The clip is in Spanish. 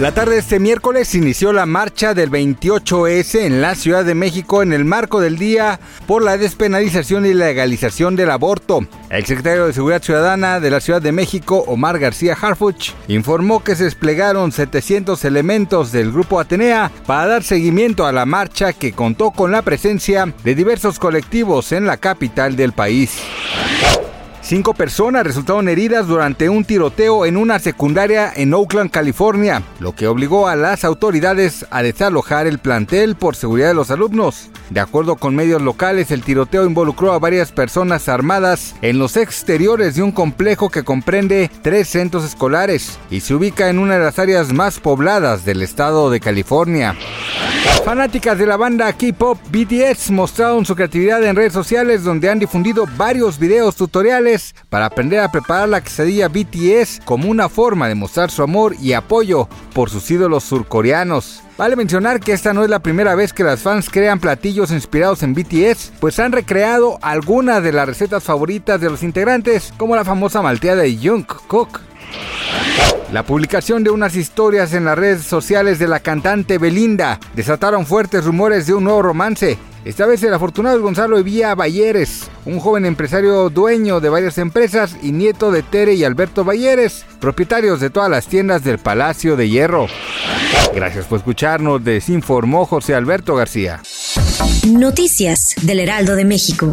La tarde de este miércoles inició la marcha del 28S en la Ciudad de México en el marco del Día por la despenalización y legalización del aborto. El secretario de Seguridad Ciudadana de la Ciudad de México, Omar García Harfuch, informó que se desplegaron 700 elementos del Grupo Atenea para dar seguimiento a la marcha que contó con la presencia de diversos colectivos en la capital del país. Cinco personas resultaron heridas durante un tiroteo en una secundaria en Oakland, California, lo que obligó a las autoridades a desalojar el plantel por seguridad de los alumnos. De acuerdo con medios locales, el tiroteo involucró a varias personas armadas en los exteriores de un complejo que comprende tres centros escolares y se ubica en una de las áreas más pobladas del estado de California. Fanáticas de la banda K-pop BTS mostraron su creatividad en redes sociales donde han difundido varios videos tutoriales para aprender a preparar la quesadilla BTS como una forma de mostrar su amor y apoyo por sus ídolos surcoreanos. Vale mencionar que esta no es la primera vez que las fans crean platillos inspirados en BTS, pues han recreado algunas de las recetas favoritas de los integrantes, como la famosa malteada de Jungkook. La publicación de unas historias en las redes sociales de la cantante Belinda desataron fuertes rumores de un nuevo romance. Esta vez el afortunado es Gonzalo Evía Bayeres, un joven empresario dueño de varias empresas y nieto de Tere y Alberto Bayeres, propietarios de todas las tiendas del Palacio de Hierro. Gracias por escucharnos, desinformó José Alberto García. Noticias del Heraldo de México.